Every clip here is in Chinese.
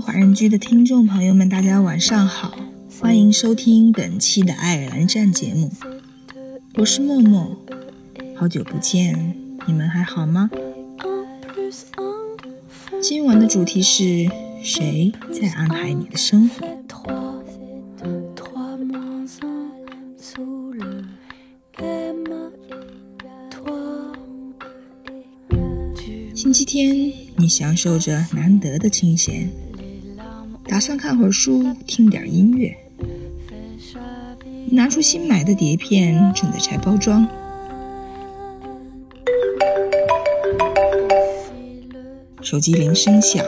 华人居的听众朋友们，大家晚上好，欢迎收听本期的爱尔兰站节目，我是默默，好久不见，你们还好吗？今晚的主题是谁在安排你的生活？星期天，你享受着难得的清闲，打算看会儿书，听点音乐。你拿出新买的碟片，正在拆包装。手机铃声响，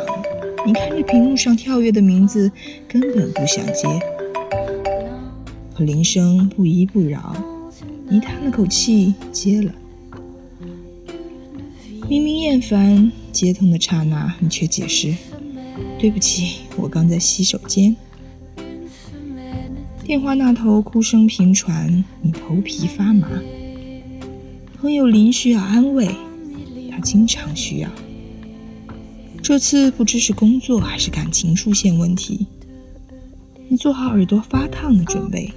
你看着屏幕上跳跃的名字，根本不想接。可铃声不依不饶，你叹了口气，接了。明明厌烦，接通的刹那，你却解释：“对不起，我刚在洗手间。”电话那头哭声频传，你头皮发麻。朋友林需要安慰，他经常需要。这次不知是工作还是感情出现问题，你做好耳朵发烫的准备。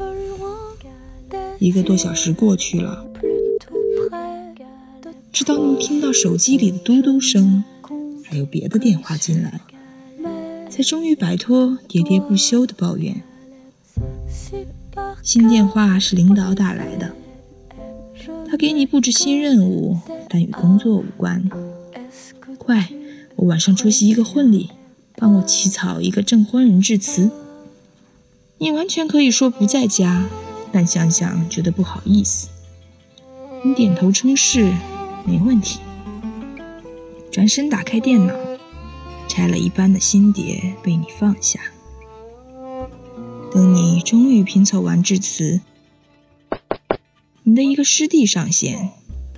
一个多小时过去了。直到你听到手机里的嘟嘟声，还有别的电话进来，才终于摆脱喋喋不休的抱怨。新电话是领导打来的，他给你布置新任务，但与工作无关。快，我晚上出席一个婚礼，帮我起草一个证婚人致辞。你完全可以说不在家，但想想觉得不好意思。你点头称是。没问题。转身打开电脑，拆了一半的新碟被你放下。等你终于拼凑完致辞，你的一个师弟上线，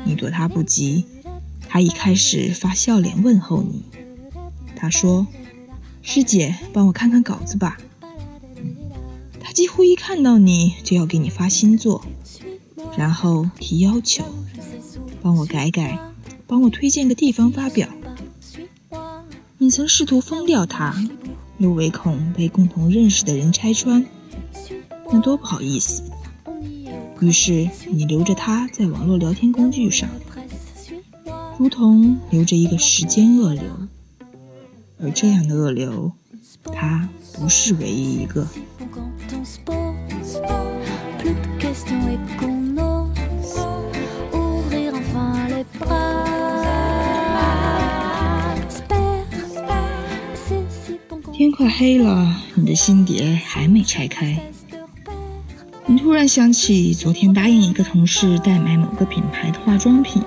你躲他不及，他一开始发笑脸问候你。他说：“师姐，帮我看看稿子吧。”他几乎一看到你就要给你发新作，然后提要求。帮我改改，帮我推荐个地方发表。你曾试图封掉他，又唯恐被共同认识的人拆穿，那多不好意思。于是你留着他在网络聊天工具上，如同留着一个时间恶流。而这样的恶流，他不是唯一一个。快黑了，你的新碟还没拆开。你突然想起昨天答应一个同事代买某个品牌的化妆品，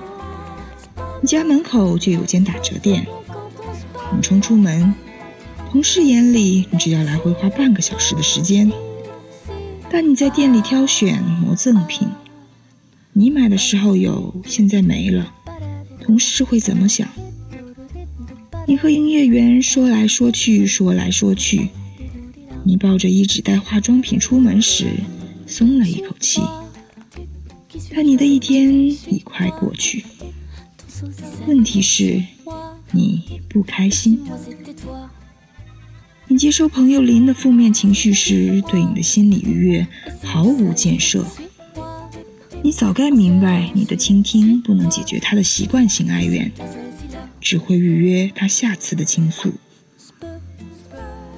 你家门口就有间打折店。你冲出门，同事眼里你只要来回花半个小时的时间，但你在店里挑选磨赠品，你买的时候有，现在没了，同事会怎么想？你和营业员说来说去，说来说去，你抱着一纸袋化妆品出门时，松了一口气。但你的一天已快过去。问题是，你不开心。你接受朋友林的负面情绪时，对你的心理愉悦毫无建设。你早该明白，你的倾听不能解决他的习惯性哀怨。只会预约他下次的倾诉。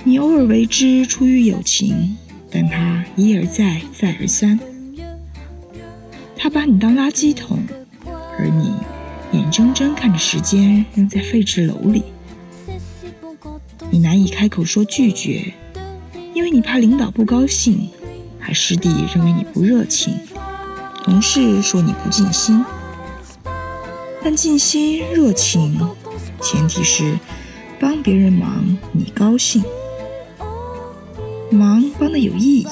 你偶尔为之出于友情，但他一而再，再而三。他把你当垃圾桶，而你眼睁睁看着时间扔在废纸篓里。你难以开口说拒绝，因为你怕领导不高兴，怕师弟认为你不热情，同事说你不尽心。但尽心热情，前提是帮别人忙你高兴，忙帮的有意义。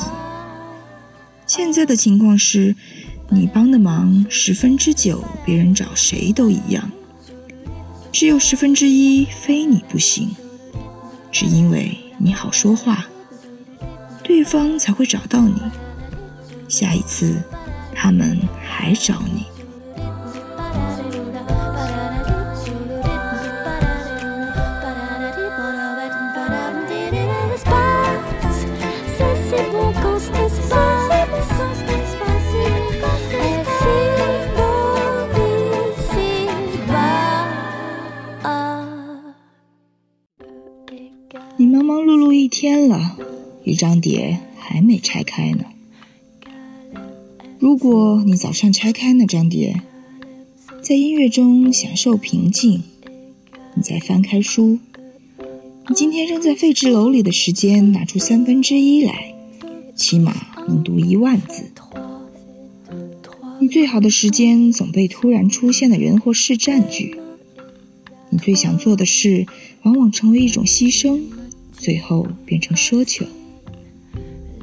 现在的情况是，你帮的忙十分之九，别人找谁都一样，只有十分之一非你不行，只因为你好说话，对方才会找到你。下一次，他们还找你。天了一张碟还没拆开呢。如果你早上拆开那张碟，在音乐中享受平静，你再翻开书，你今天扔在废纸篓里的时间拿出三分之一来，起码能读一万字。你最好的时间总被突然出现的人或事占据，你最想做的事往往成为一种牺牲，最后变成奢求。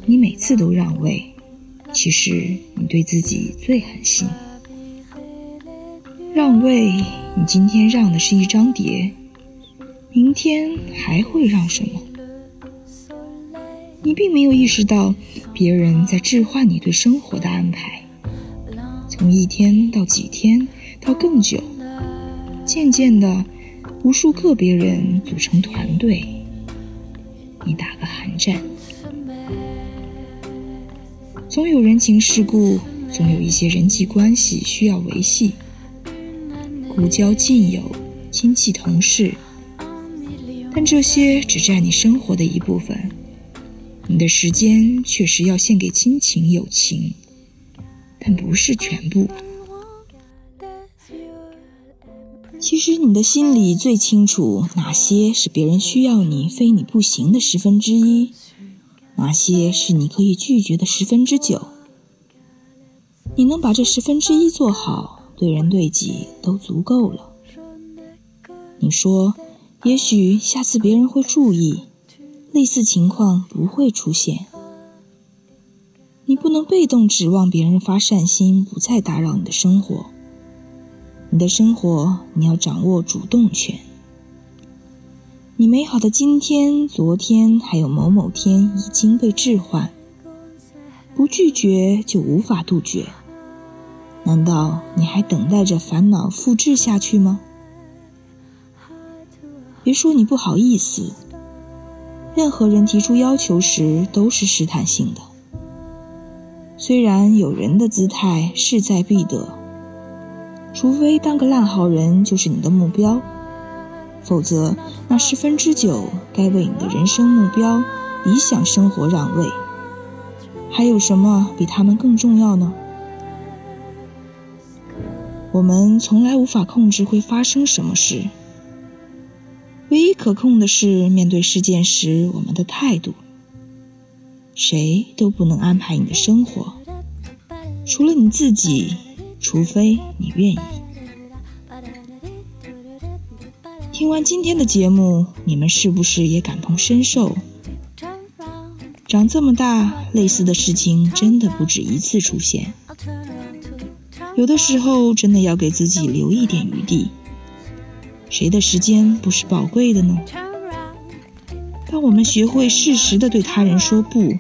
你每次都让位，其实你对自己最狠心。让位，你今天让的是一张碟，明天还会让什么？你并没有意识到，别人在置换你对生活的安排，从一天到几天，到更久，渐渐的，无数个别人组成团队，你打个寒战。总有人情世故，总有一些人际关系需要维系。故交近友、亲戚同事，但这些只占你生活的一部分，你的时间确实要献给亲情友情，但不是全部。其实你的心里最清楚，哪些是别人需要你非你不行的十分之一。哪些是你可以拒绝的十分之九？你能把这十分之一做好，对人对己都足够了。你说，也许下次别人会注意，类似情况不会出现。你不能被动指望别人发善心，不再打扰你的生活。你的生活，你要掌握主动权。你美好的今天、昨天，还有某某天已经被置换，不拒绝就无法杜绝。难道你还等待着烦恼复制下去吗？别说你不好意思，任何人提出要求时都是试探性的。虽然有人的姿态势在必得，除非当个烂好人就是你的目标。否则，那十分之九该为你的人生目标、理想生活让位。还有什么比他们更重要呢？我们从来无法控制会发生什么事，唯一可控的是面对事件时我们的态度。谁都不能安排你的生活，除了你自己，除非你愿意。听完今天的节目，你们是不是也感同身受？长这么大，类似的事情真的不止一次出现。有的时候，真的要给自己留一点余地。谁的时间不是宝贵的呢？当我们学会适时的对他人说不，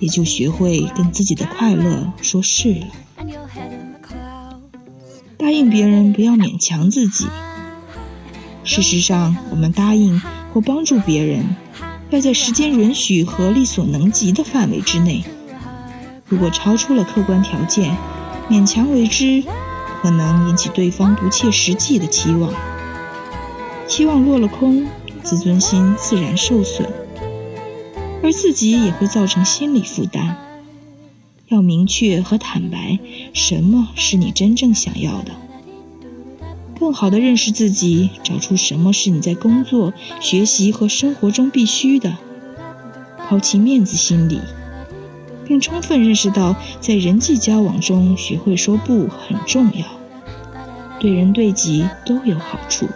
也就学会跟自己的快乐说是了。答应别人，不要勉强自己。事实上，我们答应或帮助别人，要在时间允许和力所能及的范围之内。如果超出了客观条件，勉强为之，可能引起对方不切实际的期望，期望落了空，自尊心自然受损，而自己也会造成心理负担。要明确和坦白，什么是你真正想要的。更好地认识自己，找出什么是你在工作、学习和生活中必须的，抛弃面子心理，并充分认识到在人际交往中学会说不很重要，对人对己都有好处。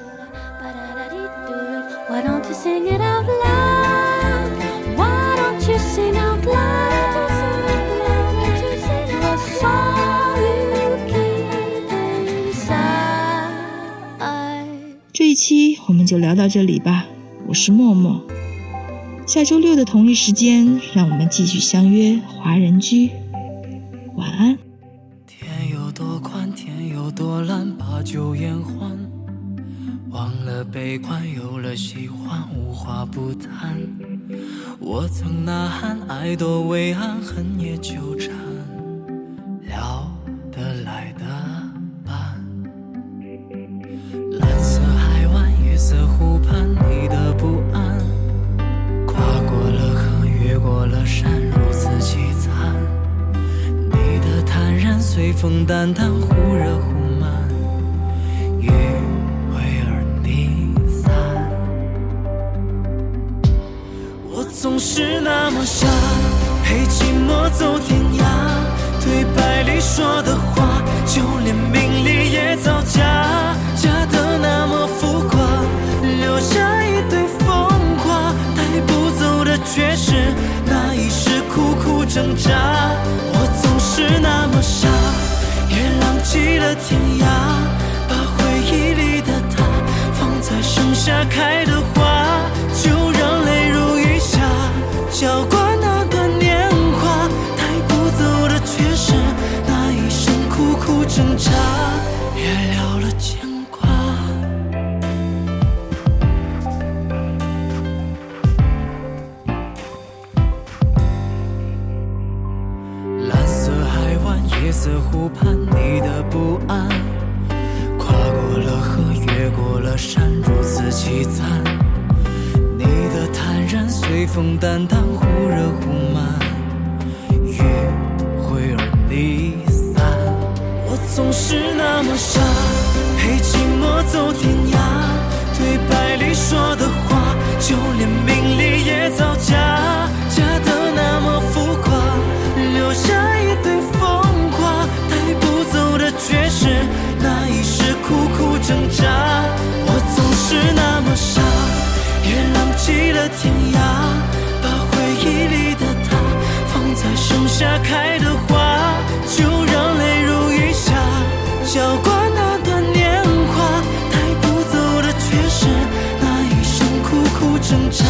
期我们就聊到这里吧，我是默默。下周六的同一时间，让我们继续相约华人居。晚安。天有多宽，天有多蓝，把酒言欢。忘了悲观，有了喜欢，无话不谈。我曾呐喊，爱多伟岸，恨也纠缠。聊得来的。色湖畔，你的不安，跨过了河，越过了山。如此凄惨。你的坦然随风淡淡，忽热忽慢，余晖而离散。我总是那么傻，陪寂寞走天涯。对白里说的话，就连名利也造假，天涯，把回忆里的他放在盛夏开的花，就让泪如雨下，浇灌那段年华，带不走的却是那一生苦苦挣扎，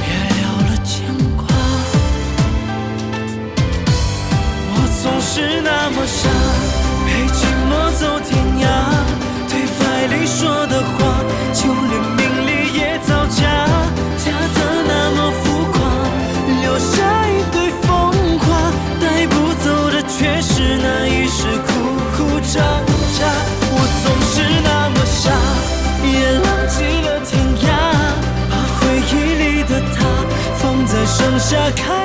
别了了牵挂。我总是那么傻，陪寂寞走天下看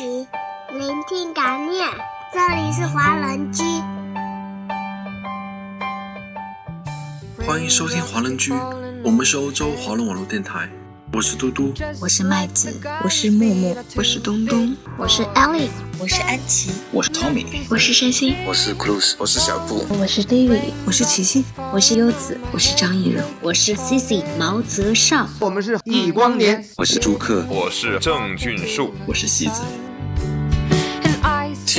聆听感念。这里是华人居，欢迎收听华人居，我们是欧洲华人网络电台，我是嘟嘟。我是麦子，我是木木，我是东东，我是 Ellie，我是安琪，我是 Tommy，我是山心，我是 Cruz，我是小布，我是 David，我是琪琪，我是优子，我是张艺柔，我是 Cici 毛泽少，我们是易光年，我是朱克，我是郑俊树，我是西子。